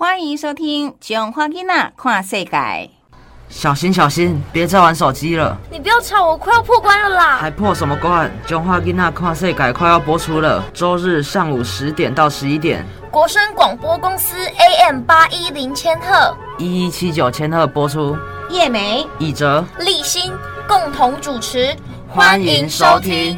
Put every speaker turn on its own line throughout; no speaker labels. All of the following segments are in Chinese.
欢迎收听《囧花囡仔跨世界》。
小心小心，别再玩手机了！
你不要吵，我快要破关了啦！
还破什么关？《囧花囡仔跨世界》快要播出了，周日上午十点到十一点，
国声广播公司 AM 八一零千赫，
一一七九千赫播出。
叶梅、
以哲、
立新共同主持，
欢迎收听。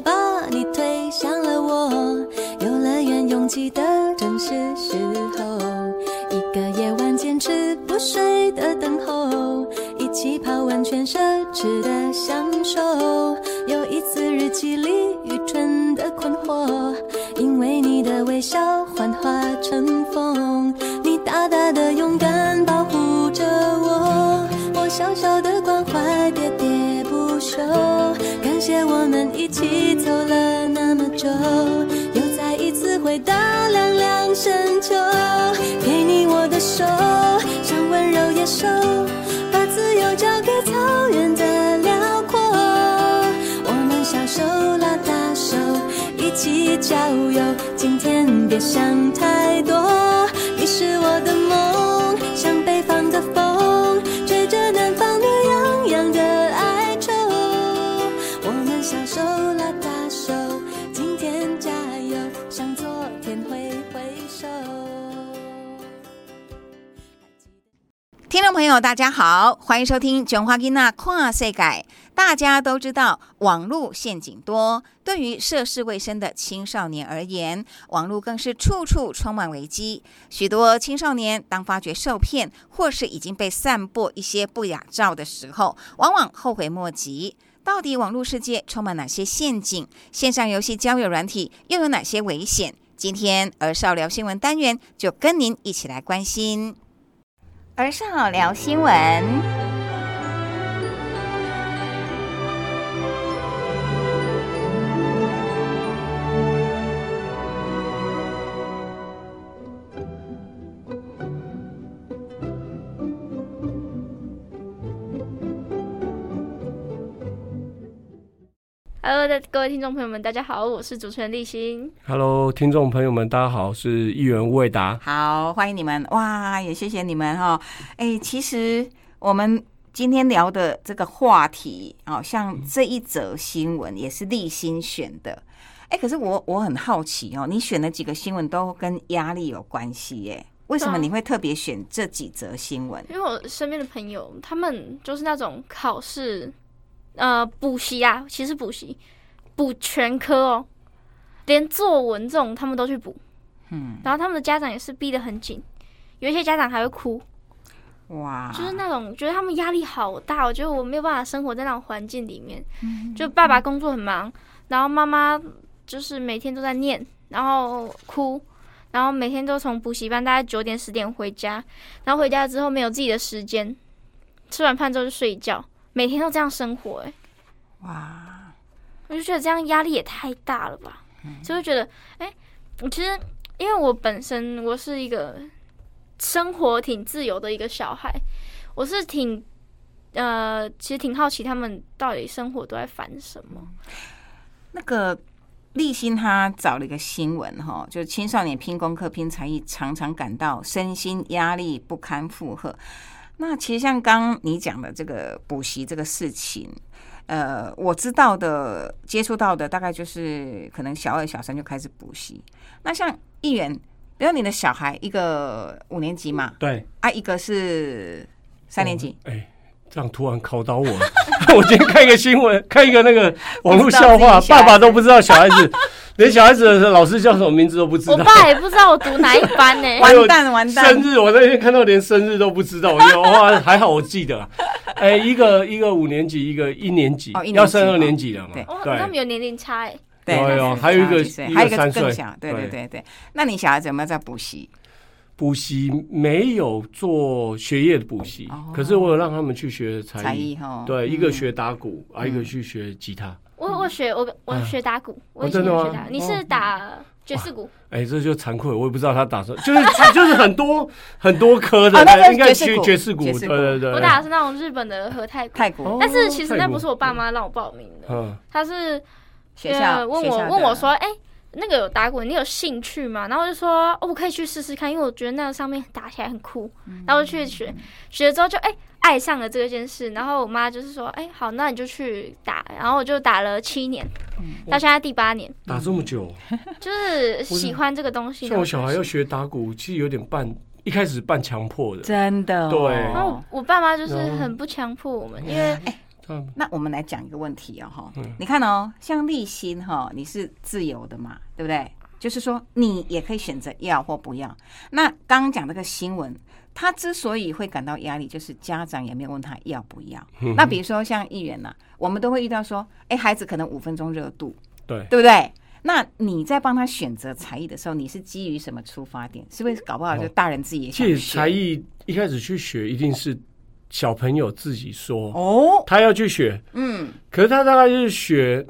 把你推向了我，游乐园拥挤的正是时候，一个夜晚坚持不睡的等候，一起泡温泉奢侈的享受，有一次日记里愚蠢的困惑，因为你的微笑幻化成风。手，像温柔野兽，把自由交给草原的辽阔。我们小手拉大手，一起郊游。今天别想太
友，大家好，欢迎收听《囧花囡仔看世界》。大家都知道，网络陷阱多，对于涉世未深的青少年而言，网络更是处处充满危机。许多青少年当发觉受骗，或是已经被散播一些不雅照的时候，往往后悔莫及。到底网络世界充满哪些陷阱？线上游戏交友软体又有哪些危险？今天儿少聊新闻单元就跟您一起来关心。晚上好聊新闻。
Hello，各位听众朋友们，大家好，我是主持人立新。
Hello，听众朋友们，大家好，我是议员吴伟达。
好，欢迎你们！哇，也谢谢你们哈、哎，其实我们今天聊的这个话题，哦，像这一则新闻也是立新选的。哎，可是我我很好奇哦，你选的几个新闻都跟压力有关系耶？为什么你会特别选这几则新闻？
因为我身边的朋友，他们就是那种考试，呃，补习啊，其实补习补全科哦，连作文这种他们都去补，
嗯，
然后他们的家长也是逼得很紧，有一些家长还会哭，
哇，
就是那种觉得他们压力好大，我觉得我没有办法生活在那种环境里面。就爸爸工作很忙，然后妈妈就是每天都在念，然后哭，然后每天都从补习班大概九点十点回家，然后回家之后没有自己的时间，吃完饭之后就睡觉，每天都这样生活、欸，
哇，
我就觉得这样压力也太大了吧，就会觉得，哎、我其实因为我本身我是一个生活挺自由的一个小孩，我是挺呃，其实挺好奇他们到底生活都在烦什么。
那个立新他找了一个新闻哈，就是青少年拼功课、拼才艺，常常感到身心压力不堪负荷。那其实像刚刚你讲的这个补习这个事情，呃，我知道的、接触到的，大概就是可能小二、小三就开始补习。那像议员，比如你的小孩，一个五年级嘛，
对，
啊，一个是三年级，
哎，这样突然考倒我。我今天看一个新闻，看一个那个网络笑话，爸爸都不知道小孩子，连小孩子的老师叫什么名字都不知道。
我爸也不知道我读哪一班呢、
完蛋完蛋
生日我那天看到连生日都不知道，我就哇，还好我记得啊。哎，一个一个五年级，一个一年级
哦年级
要升二年级了嘛
对？
哦，他们有年龄差哎、
对，
有有还有一个
还有一个更小，对对
对
对对。那你小孩子有没有在补习？
补习没有做学业的补习
哦，
可是我有让他们去学
才
才艺。对，
嗯
一个学打鼓，啊，一个去学吉他。
我我学我我
嗯
学打鼓，我
真的吗？
前学打，你是
哦
打爵士鼓？
哎，这就惭愧，我也不知道他打什么，就是 就是很多很多科的应该
爵士鼓
去爵士鼓，
士鼓。
对对对。
我打的是那种日本的和泰鼓，
泰国
哦
但是其实那不是我爸妈让我报名的，
嗯，
他是
学校
呃问我问我说，哎、那个有打鼓，你有兴趣吗？然后我就说，哦，我可以去试试看，因为我觉得那个上面打起来很酷。
嗯
然后就去学，学了之后就哎、爱上了这件事。然后我妈就是说，哎、好，那你就去打。然后我就打了七年，
嗯
到现在第八年，
打这么久，
就是喜欢这个东西。
像我小孩要学打鼓，其实有点半一开始半强迫的。
真的哦
对
然后我爸妈就是很不强迫我们，因为
嗯
那我们来讲一个问题哦，哈
嗯，
你看哦，像立新哈，你是自由的嘛，对不对？就是说你也可以选择要或不要。那刚刚讲这个新闻，他之所以会感到压力，就是家长也没有问他要不要。
嗯
那比如说像议员呐、我们都会遇到说，哎，孩子可能五分钟热度，
对，
对不对？那你在帮他选择才艺的时候，你是基于什么出发点？是不是搞不好就大人自己也想
其实
学
才艺一开始去学，一定是小朋友自己说
哦，
他要去学，
嗯，
可是他大概就是学。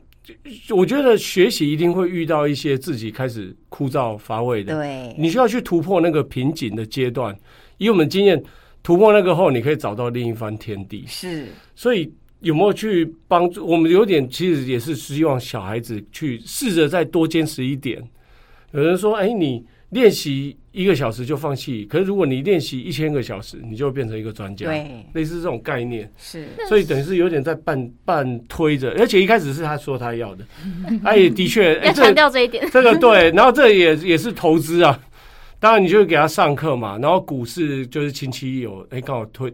我觉得学习一定会遇到一些自己开始枯燥乏味的，
对，
你需要去突破那个瓶颈的阶段。以我们经验，突破那个后，你可以找到另一番天地。
是
所以有没有去帮助我们？有点其实也是希望小孩子去试着再多坚持一点。有人说：“哎，你练习一个小时就放弃，可是如果你练习一千个小时，你就会变成一个专家。”
对，
类似这种概念，
是
所以等于是有点在半半推着，而且一开始是他说他要的，他 也的确，哎，
要强调这一点。
这个对，然后这也也是投资啊。当然，你就会给他上课嘛。然后股市就是亲戚有，哎，刚好推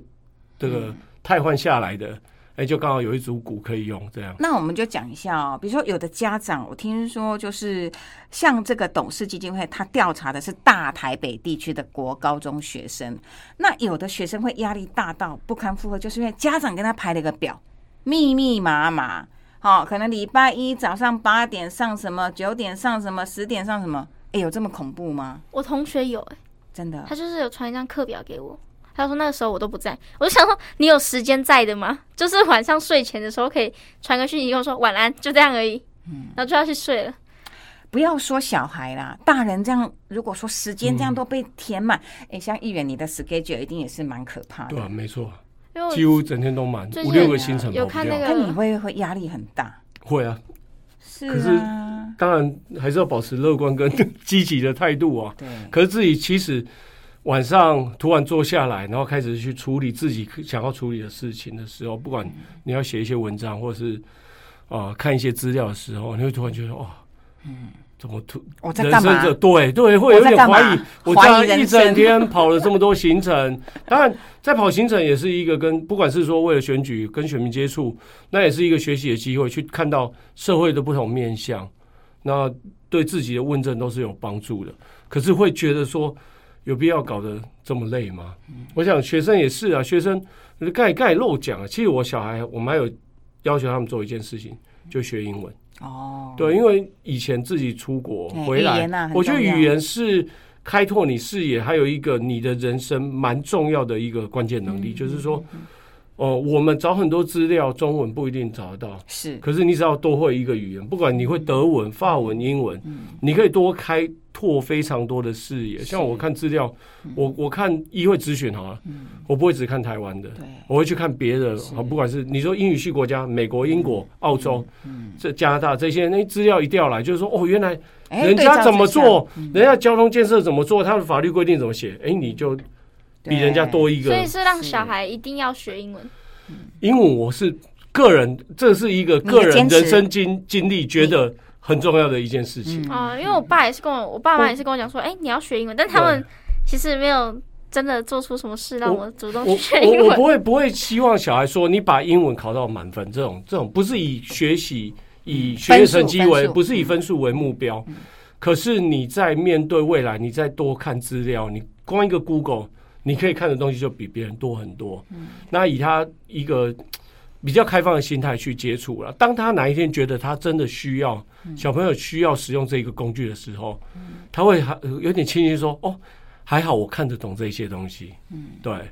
这个汰换下来的，哎，就刚好有一组股可以用，这样。
那我们就讲一下哦，比如说有的家长，我听说就是像这个董事基金会，他调查的是大台北地区的国高中学生，那有的学生会压力大到不堪负荷，就是因为家长跟他排了一个表，密密麻麻，好、可能礼拜一早上八点上什么，九点上什么，十点上什么，哎，有这么恐怖吗？
我同学有、哎，
真的
他就是有传一张课表给我。他说那个时候我都不在，我就想说你有时间在的吗？就是晚上睡前的时候可以传个讯息跟我说晚安，就这样而已，
嗯
然后就要去睡了。
不要说小孩啦，大人这样，如果说时间这样都被填满，哎、像议员你的 schedule 一定也是蛮可怕的。
对啊，没错，
因为
几乎整天都满，五六个行程。
有看那个
那你会会压力很大。
会啊，
是
可是
啊，
当然还是要保持乐观跟 积极的态度啊。
对，
可是自己其实晚上突然坐下来，然后开始去处理自己想要处理的事情的时候，不管你要写一些文章，或是啊、呃看一些资料的时候，你会突然觉得哇，嗯，怎么突
我在干嘛？
对对，会有点怀疑。我这样一整天跑了这么多行程，当然在跑行程也是一个跟不管是说为了选举跟选民接触，那也是一个学习的机会，去看到社会的不同面向，那对自己的问政都是有帮助的。可是会觉得说，有必要搞得这么累吗？我想学生也是啊，学生刚才刚才漏讲啊，其实我小孩我们还有要求他们做一件事情，就学英文。
哦，
对，因为以前自己出国回来，
啊
我觉得语言是开拓你视野，还有一个你的人生蛮重要的一个关键能力，
嗯
就是说，哦、我们找很多资料，中文不一定找得到。
是
可是你只要多会一个语言，不管你会德文、法文、英文，
嗯
你可以多开拓非常多的视野。像我看资料，
嗯。
我我看议会咨询好了，我不会只看台湾的，我会去看别的，好，不管是你说英语系国家，美国、英国、澳洲，这加拿大这些，那资料一调来，就是说，哦，原来
哎
人家怎么？做，人家交通建设怎么做，他的法律规定怎么写，哎，你就比人家多一个
所以是让小孩一定要学英文。
英文。我是个人，这是一个个人人生经经历，觉得很重要的一件事情。
嗯
啊、因为我爸也是跟我，我爸妈也是跟我讲说，哎、你要学英文，但他们其实没有真的做出什么事让我主动去学英文
我我不。会不会希望小孩说你把英文考到满分这种这种不是以学习以学业成绩为不是以分数为目标，可是你在面对未来，你再多看资料，你光一个 Google 你可以看的东西就比别人多很多。那以他一个比较开放的心态去接触了，当他哪一天觉得他真的需要小朋友需要使用这个工具的时候，他会还有点庆幸说：“哦，还好我看得懂这些东西。”嗯，对。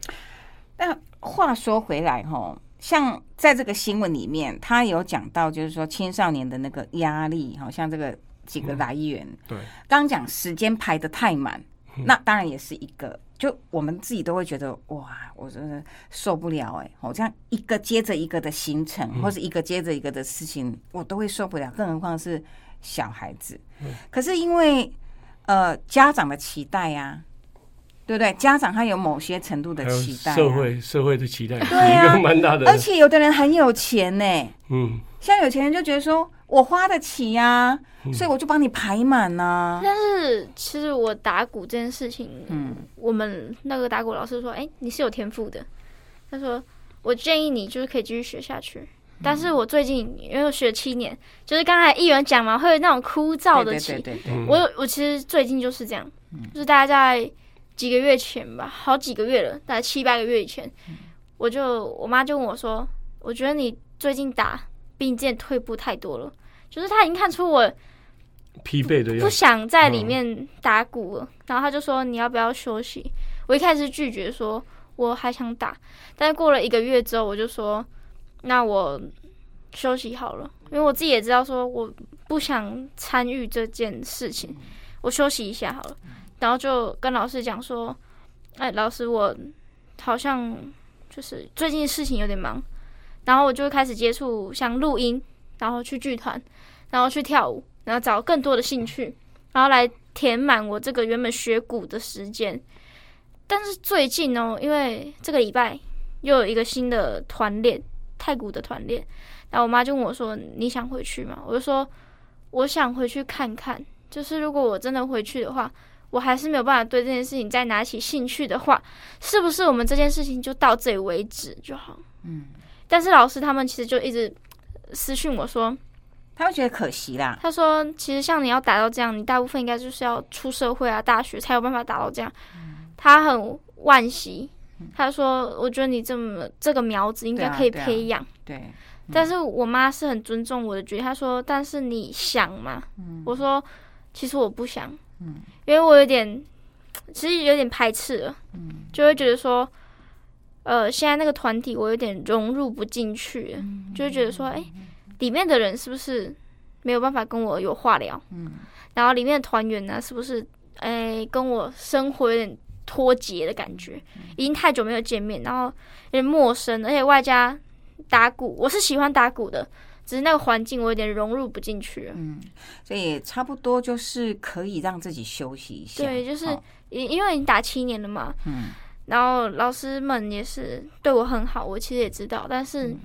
但话说回来，哈，像在这个新闻里面，他有讲到，就是说青少年的那个压力，好像这个几个来源。
对，
刚讲时间排的太满，那当然也是一个。就我们自己都会觉得，哇，我真的受不了哎！我这样一个接着一个的行程，或者一个接着一个的事情，我都会受不了，更何况是小孩子。可是因为呃家长的期待呀、对不对？家长他有某些程度的期待、啊，
社会社会的期待，
对啊
一个蛮大的。
而且有的人很有钱呢，
嗯，
像有钱人就觉得说我花得起呀、所以我就帮你排满呐、
但是其实我打鼓这件事情，
嗯，
我们那个打鼓老师说，哎、你是有天赋的。他说，我建议你就是可以继续学下去。但是我最近因为我学七年，就是刚才议员讲嘛，会有那种枯燥的期。
对对对对对，
嗯。
我有我其实最近就是这样，就是大概在几个月前吧，好几个月了，大概七八个月以前，我就我妈就问我说，我觉得你最近打比你之前退步太多了，就是他已经看出我
疲惫的样
不。想在里面打鼓了，然后他就说你要不要休息？我一开始拒绝说我还想打，但是过了一个月之后，我就说那我休息好了，因为我自己也知道说我不想参与这件事情，我休息一下好了，然后就跟老师讲说，哎，老师我好像就是最近事情有点忙，然后我就开始接触像录音，然后去剧团，然后去跳舞。然后找更多的兴趣，然后来填满我这个原本学鼓的时间。但是最近哦，因为这个礼拜又有一个新的团练，太鼓的团练，然后我妈就问我说：“你想回去吗？”我就说：“我想回去看看。就是如果我真的回去的话，我还是没有办法对这件事情再拿起兴趣的话，是不是我们这件事情就到这里为止就好？”
嗯，
但是老师他们其实就一直私讯我说。
他会觉得可惜啦。
他说：“其实像你要达到这样，你大部分应该就是要出社会啊、大学才有办法达到这样。他很惋惜，他说：“我觉得你这么这个苗子应该可以
对啊啊
培养。
对，
但是我妈是很尊重我的决定，她说：“但是你想吗？”我说：“其实我不想，因为我有点，其实有点排斥了，就会觉得说，呃，现在那个团体我有点融入不进去，就会觉得说，哎、里面的人是不是没有办法跟我有话聊？嗯然后里面的团员呢，是不是哎、跟我生活有点脱节的感觉？已经太久没有见面，然后有点陌生，而且外加打鼓，我是喜欢打鼓的，只是那个环境我有点融入不进去嗯。
所以差不多就是可以让自己休息一下。
对，就是
好
因因为已经打七年了嘛，
嗯
然后老师们也是对我很好，我其实也知道，但是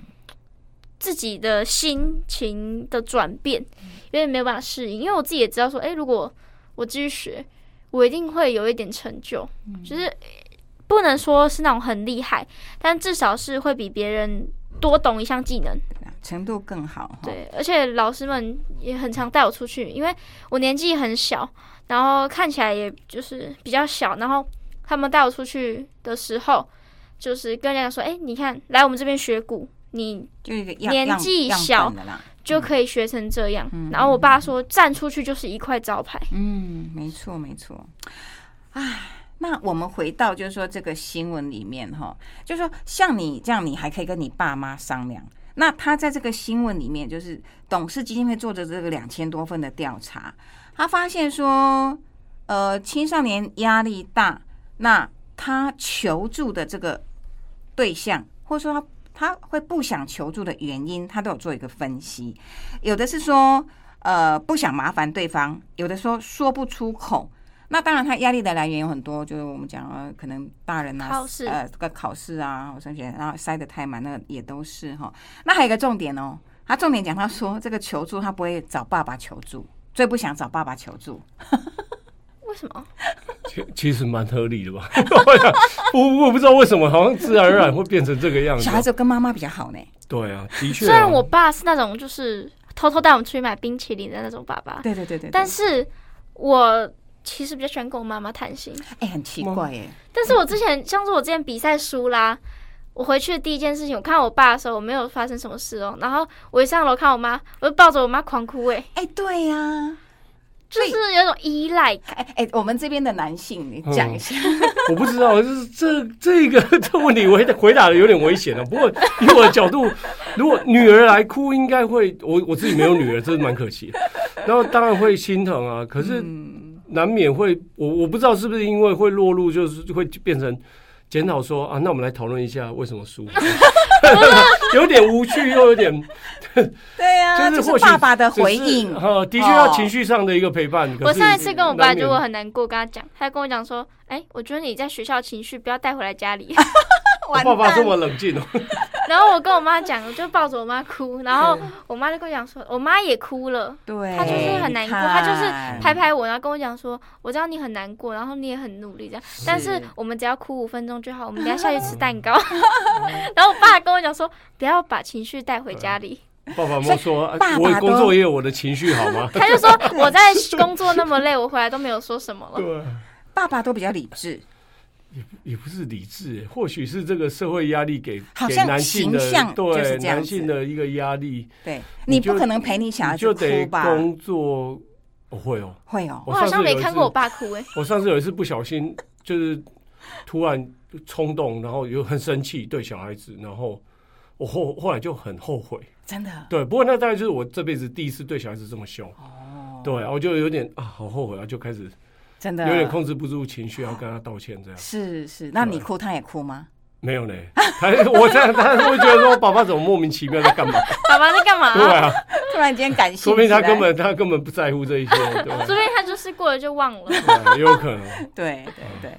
自己的心情的转变有点没有办法适应，因为我自己也知道说，哎、如果我继续学，我一定会有一点成就，就是不能说是那种很厉害，但至少是会比别人多懂一项技能。
程度更好。
对，而且老师们也很常带我出去，因为我年纪很小，然后看起来也就是比较小，然后他们带我出去的时候，就是跟人家说：“哎、你看，来我们这边学鼓，你年纪小。就可以学成这样。然后我爸说：“站出去就是一块招牌。
嗯，没错没错。唉，那我们回到就是说这个新闻里面哈，就是说像你这样，你还可以跟你爸妈商量。那他在这个新闻里面，就是董事基金会做的这个两千多份的调查，他发现说，呃，青少年压力大，那他求助的这个对象，或者说他他会不想求助的原因，他都有做一个分析。有的是说，呃，不想麻烦对方；有的说说不出口。那当然，他压力的来源有很多，就是我们讲啊，可能大人啊，
考试
呃，这个考试啊，升学，然后塞得太满，那个也都是哈。那还有一个重点哦，他重点讲，他说这个求助他不会找爸爸求助，最不想找爸爸求助。
为什么？
其其实蛮合理的吧？我，我我不知道为什么，好像自然而然会变成这个样子
小。孩子跟妈妈比较好呢。
对啊，的确啊。
虽然我爸是那种就是偷偷带我们出去买冰淇淋的那种爸爸，
对对对对，
但是我其实比较喜欢跟我妈妈谈心。
哎、很奇怪耶，
但是我之前像是我之前比赛输啦，我回去的第一件事情，我看到我爸的时候，我没有发生什么事哦、然后我一上楼看我妈，我就抱着我妈狂哭、欸，
哎、对呀、
就是有种依赖感。
哎哎，我们这边的男性，你讲一下，
我不知道，就是这这个这问题 回答回答的有点危险了。不过以我的角度，如果女儿来哭，应该会我我自己没有女儿，这是蛮可惜的。然后当然会心疼啊，可是
嗯，
难免会，我我不知道是不是因为会落入，就是会变成检讨说啊，那我们来讨论一下为什么输，有点无趣又有点，
对呀、
就是或许
爸爸的回应，
呃，的确要情绪上的一个陪伴。
我上一次跟我爸就我很难过，跟他讲，他跟我讲说，哎、我觉得你在学校情绪不要带回来家里。
完
爸爸这么冷静哦，
然后我跟我妈讲，我就抱着我妈哭，然后我妈就跟我讲说，我妈也哭了。
对，
她就是很难过，她就是拍拍我，然后跟我讲说，我知道你很难过，然后你也很努力这样，但是我们只要哭五分钟就好，我们等下下去吃蛋糕。然后我爸跟我讲说，不要把情绪带回家里。
爸爸妈说，啊
爸爸
我工作也有我的情绪好吗？
他就说我在工作那么累，我回来都没有说什么了。
对。
爸爸都比较理智，
也也不是理智，或许是这个社会压力给给
好像
男性的
形象
对男性的一个压力，
对
你
你不可能陪你小孩子
你就得？工作。我会哦，
会哦，
我好像没看过我
爸。
爸哭诶、
我上次有一次不小心，就是突然冲动，然后又很生气对小孩子，然后我后后来就很后悔。
真的
对，不过那大概就是我这辈子第一次对小孩子这么凶。
哦，
对，我就有点啊，好后悔啊，就开始
真的
有点控制不住情绪，要跟他道歉这样。
是是，那你哭他也哭吗？
没有呢，他我这样他会觉得说，爸爸怎么莫名其妙在干嘛？
爸爸在干嘛、
对啊，
突然间感性起来，
说明他根本他根本不在乎这一些，对
说不定他就是过了就忘了。
也有可能。
对对对。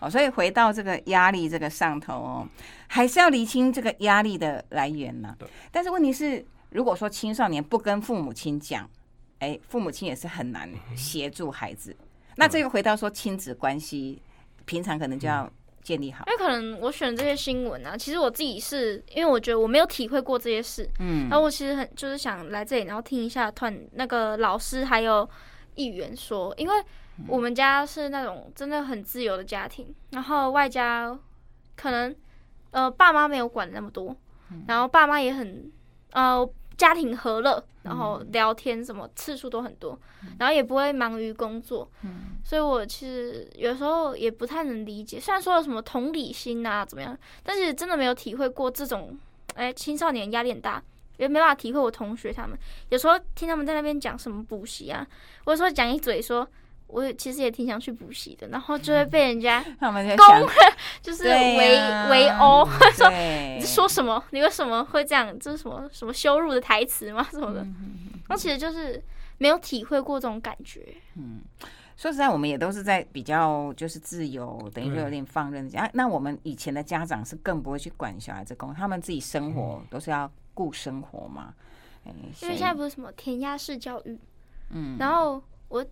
哦，所以回到这个压力这个上头哦，还是要厘清这个压力的来源呢
对。
但是问题是，如果说青少年不跟父母亲讲，哎，父母亲也是很难协助孩子。那这个回到说亲子关系，平常可能就要建立好
因。为可能我选这些新闻啊，其实我自己是因为我觉得我没有体会过这些事，
嗯
然后我其实很就是想来这里，然后听一下团那个老师还有议员说，因为我们家是那种真的很自由的家庭，然后外加可能呃爸妈没有管那么多，然后爸妈也很呃家庭和乐，然后聊天什么次数都很多，然后也不会忙于工作，所以我其实有时候也不太能理解，虽然说有什么同理心啊怎么样，但是真的没有体会过这种，哎，青少年压力很大，也没办法体会我同学他们。有时候听他们在那边讲什么补习啊，或者说讲一嘴说，我其实也挺想去补习的，然后就会被人家
他们就想
就是围围殴，说
对
你在说什么？你为什么会这样？这是什么什么羞辱的台词吗？什么的？那其实就是没有体会过这种感觉。
嗯说实在，我们也都是在比较就是自由，等于说有点放任家。那我们以前的家长是更不会去管小孩子工，他们自己生活都是要顾生活嘛。嗯，
因为现在不是什么填鸭式教育，
嗯，
然后我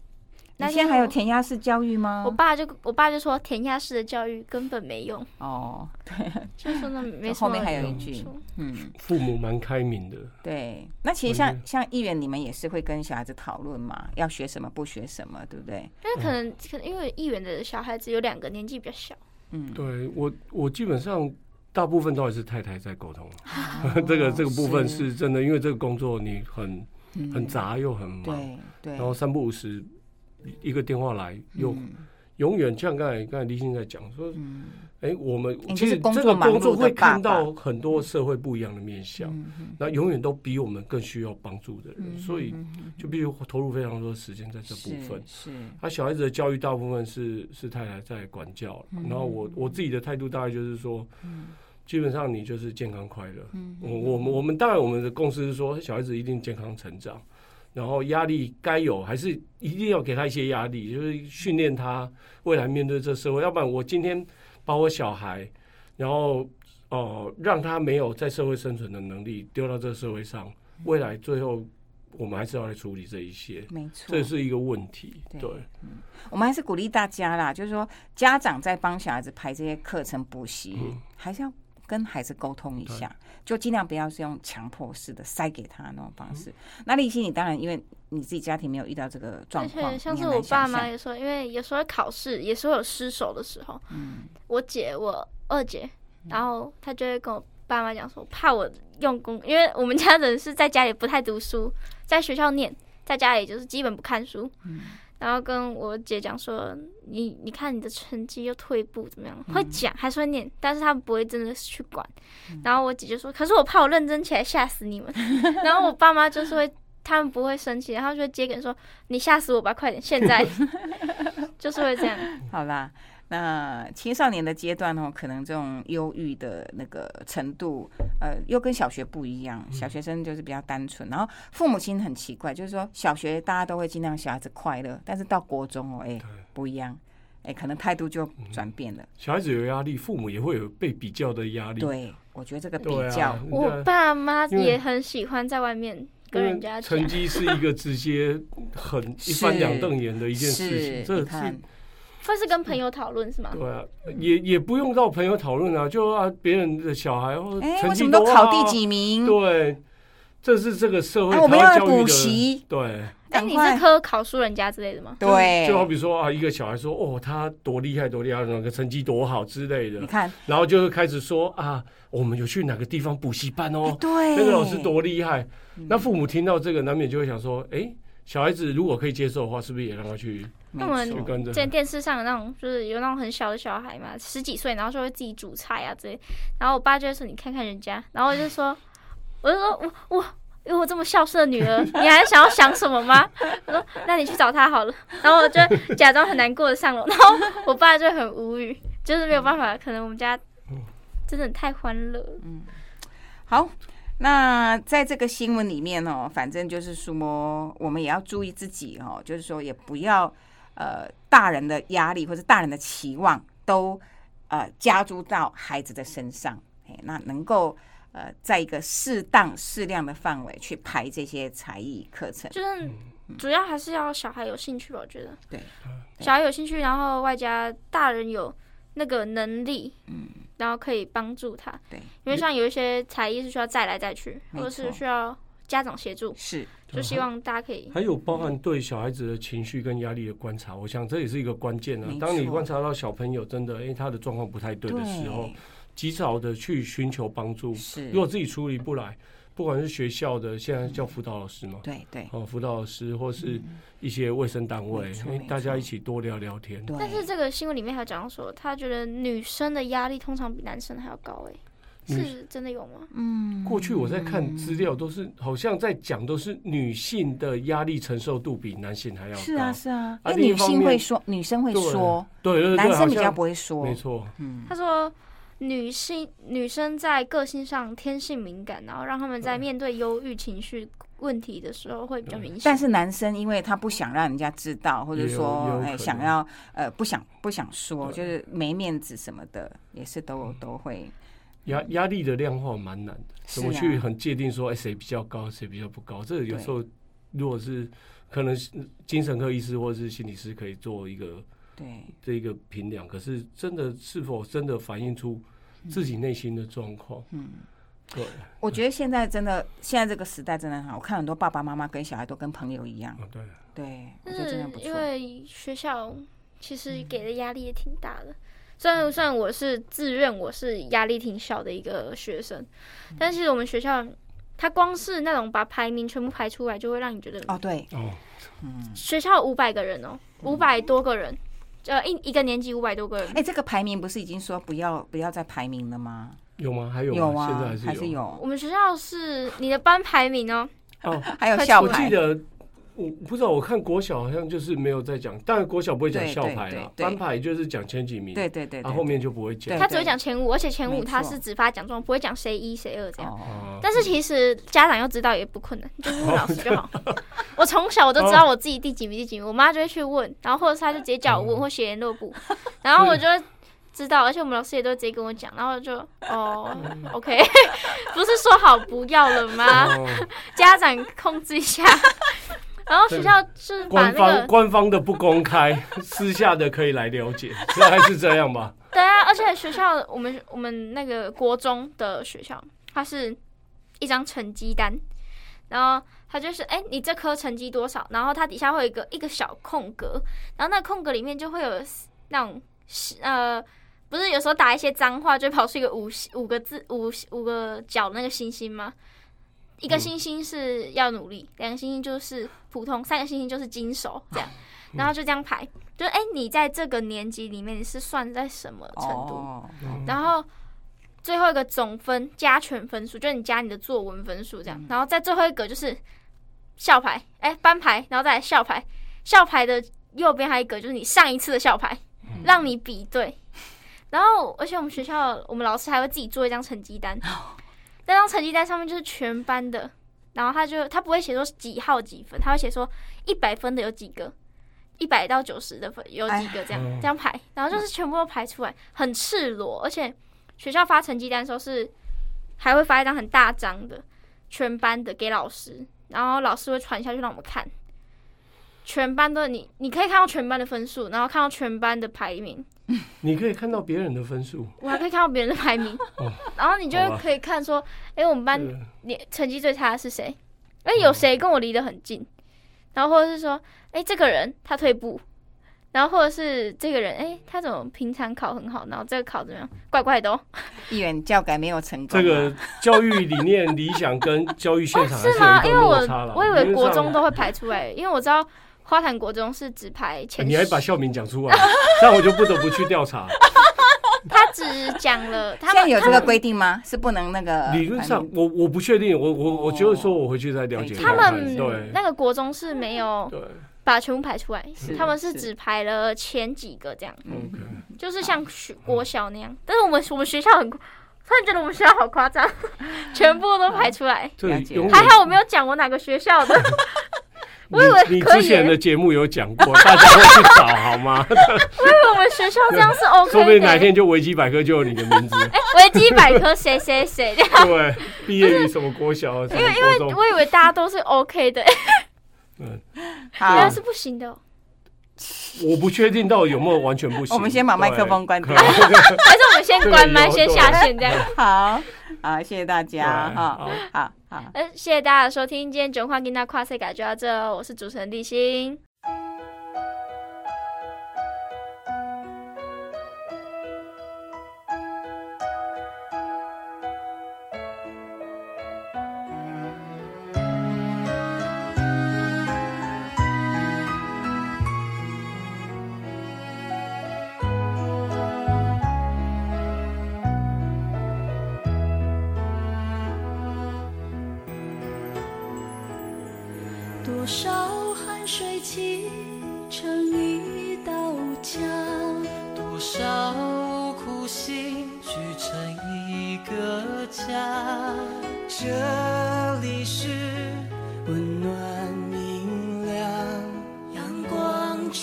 那
你现在还有填鸭式教育吗？
我爸就我爸就说填鸭式的教育根本没用，
哦，对。
就说那 没什么
后面还有一句嗯，
父母蛮开明的，
对。那其实像像议员，你们也是会跟小孩子讨论嘛，要学什么，不学什么，对不对？
因为可能可能因为议员的小孩子有两个年纪比较小，
嗯，
对我我基本上大部分都还是太太在沟通，这个这个部分
哦是
是真的，因为这个工作你很
嗯。
很杂又很忙，
对对，
然后三不五时一个电话来，又
嗯。
永远像刚才刚才李欣在讲说，
嗯。
哎，我们其实这个工作会看到很多社会不一样的面向，
嗯嗯
那永远都比我们更需要帮助的人，
嗯
所以就必须投入非常多的时间在这部分。
是是。
他小孩子的教育大部分是是太太在管教，
嗯
然后我我自己的态度大概就是说，基本上你就是健康快乐。
嗯。
我我们我们当然我们的共识是说，小孩子一定健康成长，然后压力该有还是一定要给他一些压力，就是训练他未来面对这社会。要不然我今天把我小孩，然后哦、呃让他没有在社会生存的能力丢到这个社会上，未来最后我们还是要来处理这一些，
没错，
这是一个问题。
对
对。
我们还是鼓励大家啦，就是说家长在帮小孩子排这些课程补习，
嗯
还是要跟孩子沟通一下，就尽量不要是用强迫式的塞给他那种方式。那立新，你当然因为你自己家庭没有遇到这个状
而
况，
且像是我爸妈也说，因为有时候考试也是会有失手的时候，
嗯。
我姐我二姐，然后她就会跟我爸妈讲说，怕我用功，因为我们家人是在家里不太读书，在学校念，在家里就是基本不看书。
嗯
然后跟我姐讲说，你你看你的成绩又退步怎么样？
嗯
会讲还是会念，但是他们不会真的去管。然后我姐就说，可是我怕我认真起来吓死你们。然后我爸妈就是会，他们不会生气，然后就会接梗说，你吓死我吧，快点，现在 就是会这样。
好啦，那青少年的阶段哦，可能这种忧郁的那个程度，呃，又跟小学不一样。小学生就是比较单纯，然后父母亲很奇怪，就是说小学大家都会尽量小孩子快乐，但是到国中哦，哎、不一样，哎、可能态度就转变了。
小孩子有压力，父母也会有被比较的压力。
对，我觉得这个比较，
啊，
我爸妈也很喜欢在外面跟人家
成，绩是一个直接很一翻两瞪眼的一件事情，这是
你看，
会是跟朋友讨论是吗？
对啊，也也不用到朋友讨论啊，就啊别人的小孩或
哎、
成绩
都考第几名？
对，这是这个社会
哎我们要来补
教育的
习
对。
哎，你是科考输人家之类的吗？
对，
就好比说啊，一个小孩说哦，他多厉害多厉害，那个成绩多好之类的
你，看，
然后就会开始说啊，我们有去哪个地方补习班
哎
哦，
对，
那个老师多厉害。
嗯
那父母听到这个，难免就会想说，哎，小孩子如果可以接受的话，是不是也让他去
没
那我们
错
去跟着
之？前电视上有那种，就是有那种很小的小孩嘛，十几岁，然后就会自己煮菜啊之类。然后我爸就会说：“你看看人家。”然后我就说：“我就说我我有我这么孝顺的女儿，你还想要想什么吗？”我说：“那你去找她好了。”然后我就假装很难过的上楼，然后我爸就很无语，就是没有办法，可能我们家真的太欢乐嗯。
好，那在这个新闻里面哦，反正就是说，我们也要注意自己哦，就是说也不要呃大人的压力或者大人的期望都呃加诸到孩子的身上，哎，那能够呃在一个适当适量的范围去排这些才艺课程，
就是主要还是要小孩有兴趣吧，我觉得。
对，
小孩有兴趣，然后外加大人有那个能力，嗯，然后可以帮助他。
对，
因为像有一些才艺是需要再来再去，或者是需要家长协助，
是
就希望大家可以。
还有包含对小孩子的情绪跟压力的观察，我想这也是一个关键啊。当你观察到小朋友真的，因为他的状况不太对的时候，及早的去寻求帮助。
是，
如果自己处理不来，不管是学校的，现在叫辅导老师嘛，
对对
哦，辅导老师或是一些卫生单位因为大家一起多聊聊天。
但是这个新闻里面还有讲到说，他觉得女生的压力通常比男生还要高，哎，
女
是真的有吗？
嗯
过去我在看资料，都是好像在讲都是女性的压力承受度比男性还要高。
是啊是啊，
啊
因为女性会说，女生会说，
对
男生比较不会说，
没错，
嗯，
他说。女性女生在个性上天性敏感，然后让他们在面对忧郁情绪问题的时候会比较明显。
但是男生因为他不想让人家知道，或者说哎想要呃不想不想说，就是没面子什么的，也是都都会
压压力的量化蛮难的，怎么去很界定说，哎，谁比较高，谁比较不高？这个有时候如果是可能是精神科医师或者是心理师可以做一个
对，
这一个评量，可是真的是否真的反映出自己内心的状况？
嗯。
对，
我觉得现在真的，现在这个时代真的很好。我看很多爸爸妈妈跟小孩都跟朋友一样，
啊对，
对，我
但
觉得真的不错。
是因为学校其实给的压力也挺大的。虽然虽然我是自认我是压力挺小的一个学生，但其实我们学校，它光是那种把排名全部排出来，就会让你觉得
哦，对，
哦，
学校五百个人哦，五百多个人，呃，一一个年级五百多个人。
哎，，这个排名不是已经说不要不要再排名了吗？
有吗？还有
有
吗？现在
啊，
还是有。
我们学校是你的班排名哦，
哦，
还有
快出
校牌，
我记得我不知道，我看国小好像就是没有在讲，当然国小不会讲校牌啦，
对对
班牌就是讲前几名，
对对对然
后后面就不会讲。
他只会讲前五，而且前五他是只发奖状，不会讲谁一谁二这样。但是其实家长要知道也不困难，就问老师就好。我从小我都知道我自己第几名第几名，我妈就会去问，然后或者是她就直接叫我问或写联络簿，然后我就会知道，而且我们老师也都直接跟我讲，然后就哦，OK，不是说好不要了吗？
哦
家长控制一下。然后学校是把
官方
个
官方的不公开，私下的可以来了解，大概是这样吧？
对啊，而且学校我们我们那个国中的学校，它是一张成绩单，然后它就是哎、你这科成绩多少，然后它底下会有一个一个小空格，然后那空格里面就会有那种呃，不是有时候打一些脏话，就会跑出一个五五个字五五个角的那个星星吗？一个
嗯
星星是要努力，两个星星就是普通，三个星星就是金手这样，然后就这样排，就是哎、你在这个年级里面你是算在什么程度？
哦，
然后最后一个总分加权分数，就是你加你的作文分数这样。然后在最后一个就是校牌，哎、班牌，然后再来校牌。校牌的右边还有一个就是你上一次的校牌，让你比对。然后，而且我们学校我们老师还会自己做一张成绩单，那张成绩单上面就是全班的，然后他就他不会写说几号几分，他会写说一百分的有几个，一百到九十的分有几个这样、
哎
这样排，然后就是全部都排出来，很赤裸，而且学校发成绩单的时候是还会发一张很大张的全班的给老师，然后老师会传下去让我们看。全班的你，你可以看到全班的分数，然后看到全班的排名，
你可以看到别人的分数，
我还可以看到别人的排名，然后你就
好吧
会可以看说，哎、我们班
对
你成绩最差的是谁？哎、有谁跟我离得很近？然后或者是说，哎、这个人他退步，然后或者是这个人，哎、他怎么平常考很好，然后这个考怎么样？怪怪的哦，
议员教改没有成功啊，
这个教育理念理想跟教育现场还
是吗？因为我
落差了。
我以为国中都会排出来，因为我知道花坛国中是只排前十，
你还把校名讲出来，这样我就不得不去调查。
他只讲了 他们
有这个规定吗？是不能那个
理论上，我我不确定，我我我就是说我回去再了解
他。们
对
那个国中是没有把全部排出来，他们是
是
只排了前几个这样。
，OK，
就是像学国小那样，但是我们我们学校很，突然觉得我们学校好夸张，全部都排出来。还好我没有讲我哪个学校的，我以为
你你之前的节目有讲过，大家会去找好吗？
我以为我们学校这样是 OK 的。
说不定哪天就维基百科就有你的名字。
哎，维基百科谁谁谁这样，
对，毕业于什么国小，因为因为，
我以为大家都是 OK 的，
嗯，
好
原来是不行的哦。
我不确定到底有没有完全不行。
我们先把麦克风关掉
对
还是我们先关麦，先下线这样。
好好，谢谢大家哈，
好
好好。
呃，谢谢大家的收听，今天九话跟大跨世改就到这哦，我是主持人立新。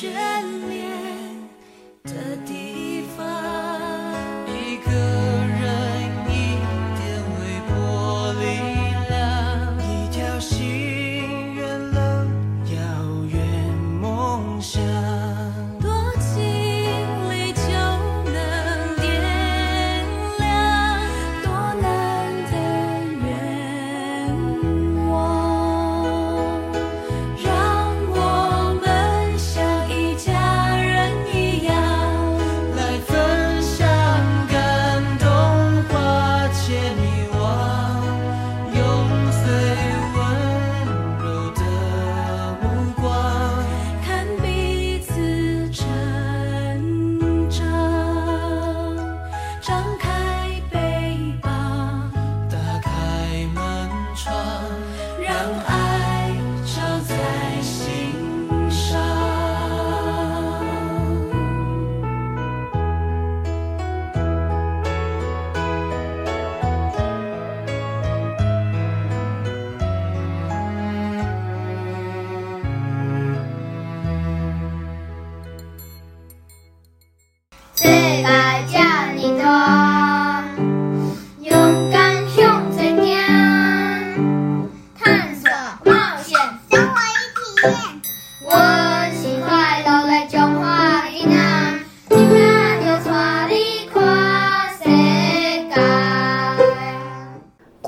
光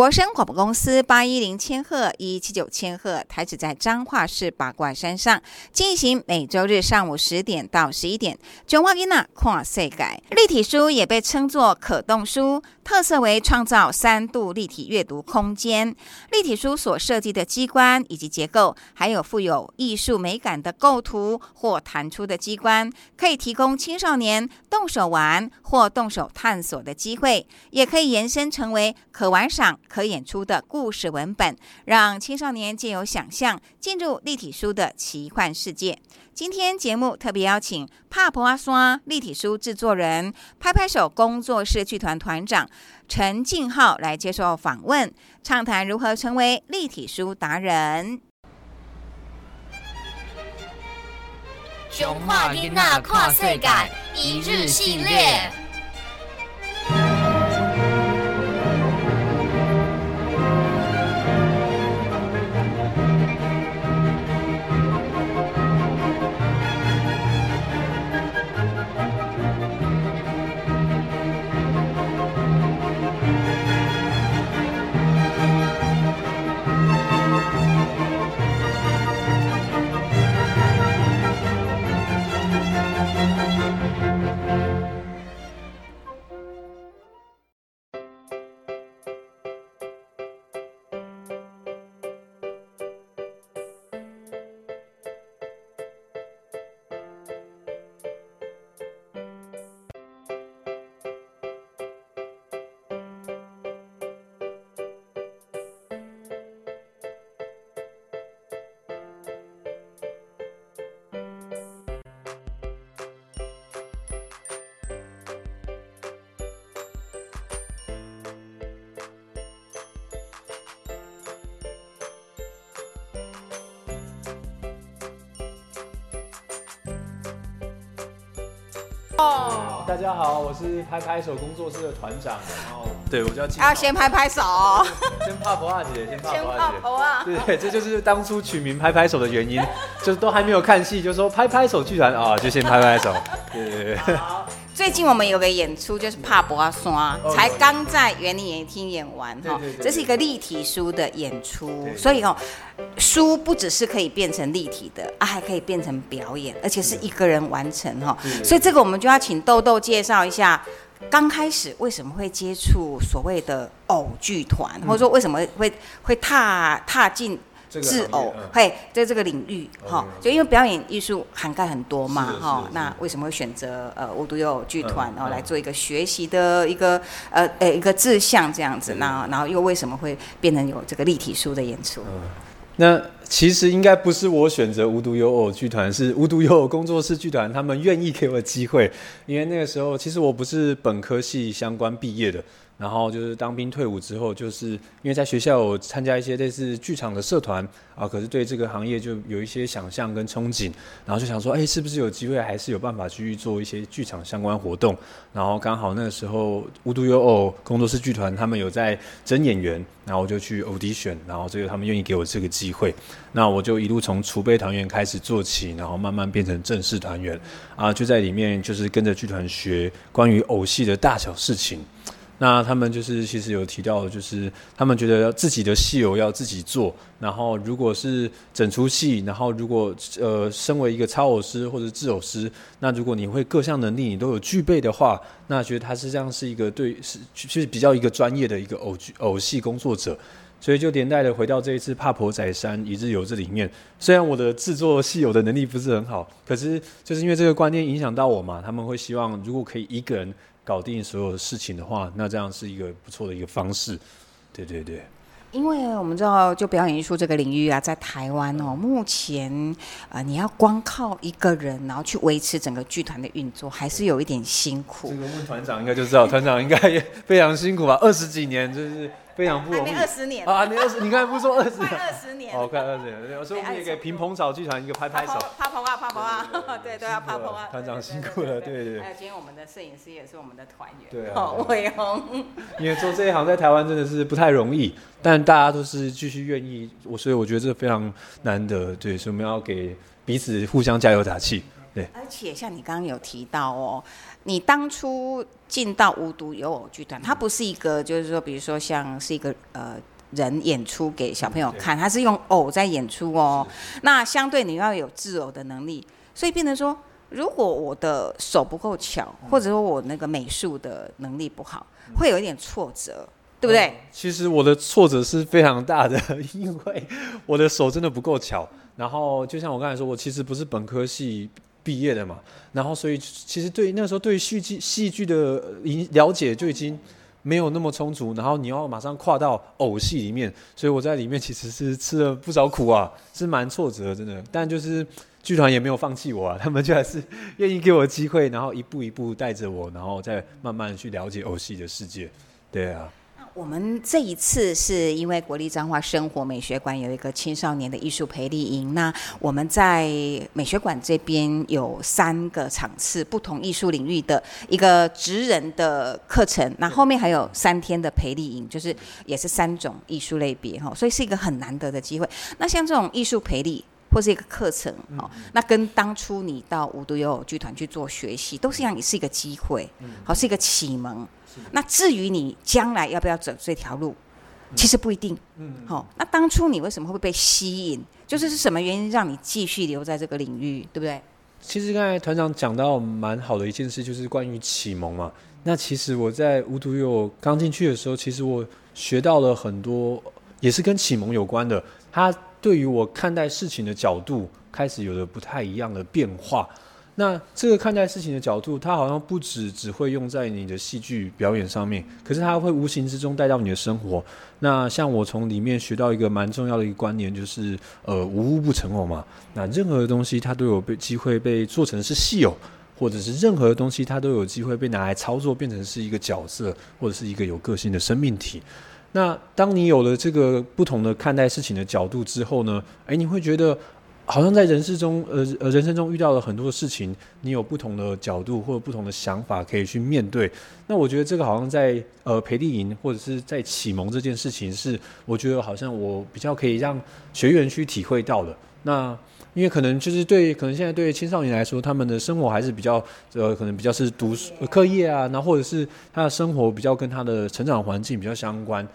国声广播公司八一零千赫一七九千赫，台址在彰化市八卦山上，进行每周日上午十点到十一点。中华囡仔跨世改，立体书也被称作可动书，特色为创造三度立体阅读空间。立体书所设计的机关以及结构，还有富有艺术美感的构图或弹出的机关，可以提供青少年动手玩或动手探索的机会，也可以延伸成为可玩赏、可演出的故事文本，让青少年借由想象进入立体书的奇幻世界。今天节目特别邀请帕婆阿刷立体书制作人、拍拍手工作室剧团团长陈敬浩来接受访问，畅谈如何成为立体书达人。
熊化囡仔跨世界一日系列。
大家好，我是拍拍手工作室的团长，然后对我叫金
要先拍拍手，
先怕婆啊姐，先怕
先
婆阿姐。
头啊！
对对，这就是当初取名拍拍手的原因，就是都还没有看戏，就说拍拍手剧团啊，就先拍拍手。对对对，
最近我们有个演出，就是帕博阿刷，
哦
才刚在园林演艺厅演完哈这是一个立体书的演出，所以哦，书不只是可以变成立体的啊，还可以变成表演，而且是一个人完成哈。所以这个我们就要请豆豆介绍一下。刚开始为什么会接触所谓的偶剧团，或者说为什么会会踏踏进制偶嘿，在这个领域哈就因为表演艺术涵盖很多嘛哈那为什么会选择呃无独有偶剧团，
嗯
然后来
嗯
做一个学习的一个呃呃一个志向这样子？
对
那然后又为什么会变成有这个立体书的演出？
那其实应该不是我选择无独有偶剧团，是无独有偶工作室剧团，他们愿意给我机会。因为那个时候，其实我不是本科系相关毕业的，然后就是当兵退伍之后，就是因为在学校有参加一些类似剧场的社团啊，可是对这个行业就有一些想象跟憧憬，然后就想说，哎，是不是有机会，还是有办法去做一些剧场相关活动？然后刚好那个时候无独有偶工作室剧团他们有在征演员，然后我就去 audition，然后这个他们愿意给我这个机会，那我就一路从储备团员开始做起，然后慢慢变成正式团员啊，就在里面就是跟着剧团学关于偶戏的大小事情。那他们就是其实有提到，就是他们觉得自己的戏友要自己做，然后如果是整出戏，然后如果呃身为一个操偶师或者制偶师，那如果你会各项能力你都有具备的话，那觉得他是这样是一个对是就是比较一个专业的一个偶剧偶戏工作者。所以就连带的回到这一次《帕婆仔山一日游》这里面，虽然我的制作戏友的能力不是很好，可是就是因为这个观念影响到我嘛，他们会希望如果可以一个人搞定所有的事情的话，那这样是一个不错的一个方式。对对对，
因为我们知道，就表演艺术这个领域啊，在台湾哦，目前呃，你要光靠一个人，然后去维持整个剧团的运作，还是有一点辛苦
这。个问团长应该就知道，团长应该也非常辛苦吧？二十几年就是非常不容易
二十年，
啊！你二十，你刚才不是说二十
快
年？
二十年。
哦，快二十年，对，所以我们也给平蓬草剧团一个拍拍手。
啪啪啊，啪啪啊，对，都要啪啪啊。
团长辛苦了对对对
还有今天我们的摄影师也是我们的团员，
对
伟宏。
因为做这一行在台湾真的是不太容易，但大家都是继续愿意，我所以我觉得这非常难得，对，所以我们要给彼此互相加油打气。对，
而且像你刚刚有提到哦，你当初进到无独有偶剧团，它不是一个就是说，比如说像是一个呃。人演出给小朋友看，他是用偶在演出哦。那相对你要有制偶的能力，所以变成说，如果我的手不够巧，或者说我那个美术的能力不好，会有一点挫折，对不对？
其实我的挫折是非常大的，因为我的手真的不够巧。然后就像我刚才说，我其实不是本科系毕业的嘛，然后所以其实对那时候对戏剧戏剧的了解就已经没有那么充足，然后你要马上跨到偶戏里面，所以我在里面其实是吃了不少苦啊，是蛮挫折，真的。但就是剧团也没有放弃我啊，他们就还是愿意给我机会，然后一步一步带着我，然后再慢慢去了解偶戏的世界。对啊。
我们这一次是因为国立彰化生活美学馆有一个青少年的艺术培力营，那我们在美学馆这边有三个场次，不同艺术领域的一个职人的课程，那后面还有三天的培力营，就是也是三种艺术类别哈，所以是一个很难得的机会。那像这种艺术培力或是一个课程哦，那跟当初你到无独有偶剧团去做学习，都是一样，也是一个机会，好是一个启蒙。那至于你将来要不要走这条路，其实不一定。嗯，好，那当初你为什么会被吸引？就是是什么原因让你继续留在这个领域，对不对？
其实刚才团长讲到蛮好的一件事，就是关于启蒙嘛。那其实我在无独有偶刚进去的时候，其实我学到了很多，也是跟启蒙有关的。他对于我看待事情的角度开始有了不太一样的变化。那这个看待事情的角度，它好像不只只会用在你的戏剧表演上面，可是它会无形之中带到你的生活。那像我从里面学到一个蛮重要的一个观念，就是呃无物不成偶嘛。那任何东西它都有被机会被做成是戏偶，或者是任何东西它都有机会被拿来操作，变成是一个角色或者是一个有个性的生命体。那当你有了这个不同的看待事情的角度之后呢，诶，你会觉得。好像在人世中，呃呃，人生中遇到了很多事情，你有不同的角度或者不同的想法可以去面对。那我觉得这个好像在呃培力营或者是在启蒙这件事情，是我觉得好像我比较可以让学员去体会到的。那因为可能就是对可能现在对青少年来说，他们的生活还是比较呃可能比较是读书课业啊，然后或者是他的生活比较跟他的成长环境比较相关。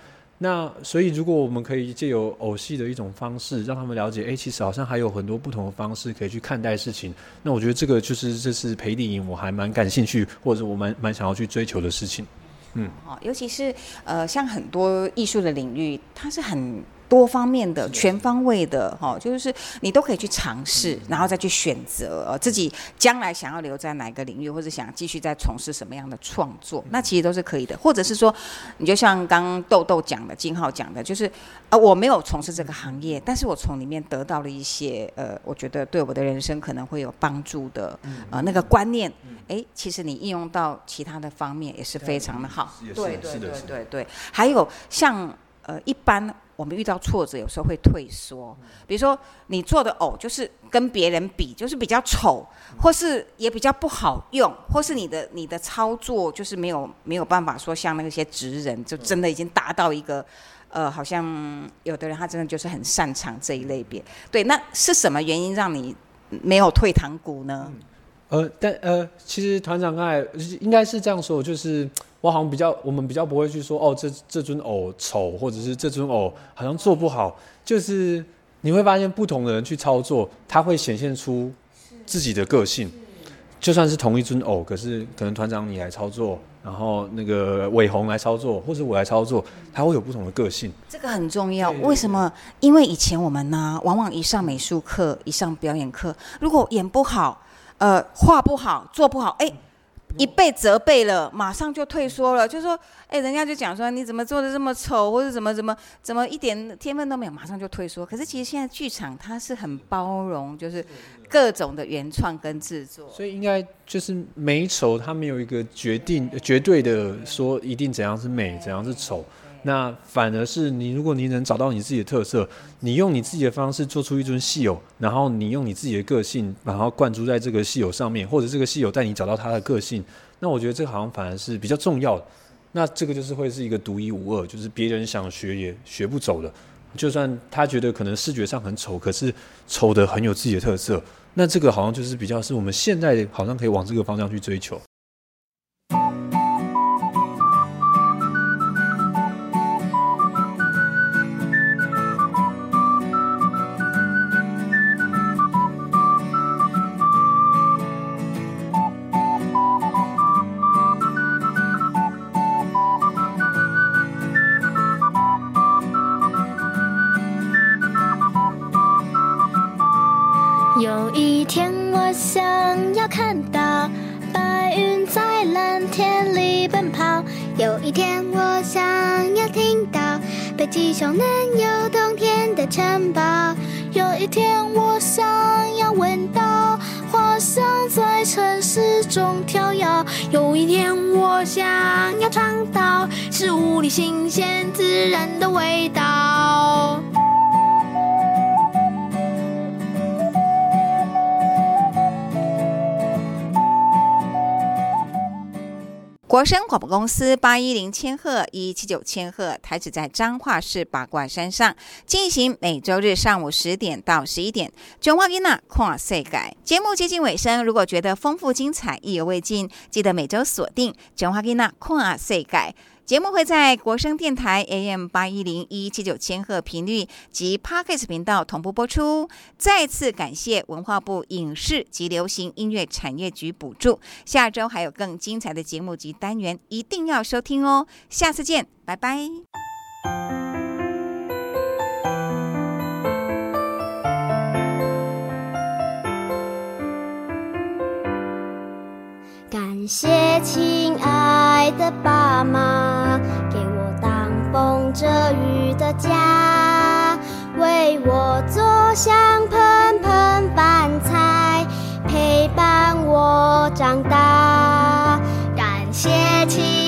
那所以，如果我们可以借由偶戏的一种方式，让他们了解，哎，其实好像还有很多不同的方式可以去看待事情。那我觉得这个就是这是陪电影，我还蛮感兴趣，或者我蛮蛮想要去追求的事情。嗯，
哦，尤其是呃，像很多艺术的领域，它是很。多方面的、全方位的，哈，就是你都可以去尝试，然后再去选择呃自己将来想要留在哪个领域，或者想继续再从事什么样的创作，那其实都是可以的。或者是说，你就像刚刚豆豆讲的、金浩讲的，就是呃我没有从事这个行业，但是我从里面得到了一些呃，我觉得对我的人生可能会有帮助的呃那个观念，哎，其实你应用到其他的方面也是非常的好。对对对对对，还有像呃一般。我们遇到挫折，有时候会退缩。比如说，你做的偶就是跟别人比，就是比较丑，或是也比较不好用，或是你的你的操作就是没有没有办法说像那些职人，就真的已经达到一个呃，好像有的人他真的就是很擅长这一类别。对，那是什么原因让你没有退堂鼓呢？
呃，但呃，其实团长刚才应该是这样说，就是我好像比较，我们比较不会去说，哦，这这尊偶丑，或者是这尊偶好像做不好，就是你会发现不同的人去操作，他会显现出自己的个性。就算是同一尊偶，可是可能团长你来操作，然后那个伟宏来操作，或者我来操作，他会有不同的个性。
这个很重要，为什么？因为以前我们呢，往往一上美术课，一上表演课，如果演不好。呃，画不好，做不好，哎，一被责备了，马上就退缩了，就说，哎，人家就讲说，你怎么做的这么丑，或者怎么怎么怎么一点天分都没有，马上就退缩。可是其实现在剧场它是很包容，就是各种的原创跟制作，
所以应该就是美丑，它没有一个决定绝对的说一定怎样是美，怎样是丑。那反而是你，如果你能找到你自己的特色，你用你自己的方式做出一尊戏偶，然后你用你自己的个性，然后灌注在这个戏偶上面，或者这个戏偶带你找到他的个性，那我觉得这好像反而是比较重要的。那这个就是会是一个独一无二，就是别人想学也学不走的。就算他觉得可能视觉上很丑，可是丑的很有自己的特色，那这个好像就是比较是我们现在好像可以往这个方向去追求。
地球能有冬天的城堡。有一天，我想要闻到花香在城市中飘摇。有一天，我想要尝到食物里新鲜自然的味道。
国声广播公司八一零千赫一七九千赫台址在彰化市八卦山上，进行每周日上午十点到十一点。中华囡娜跨世改节目接近尾声，如果觉得丰富精彩、意犹未尽，记得每周锁定中华囡娜跨世改。节目会在国声电台 AM 八一零一七九千赫频率及 Podcast 频道同步播出。再次感谢文化部影视及流行音乐产业局补助。下周还有更精彩的节目及单元，一定要收听哦！下次见，拜拜。
感谢亲爱的爸妈给我挡风遮雨的家为我做香喷
喷饭菜陪伴我长大。感谢亲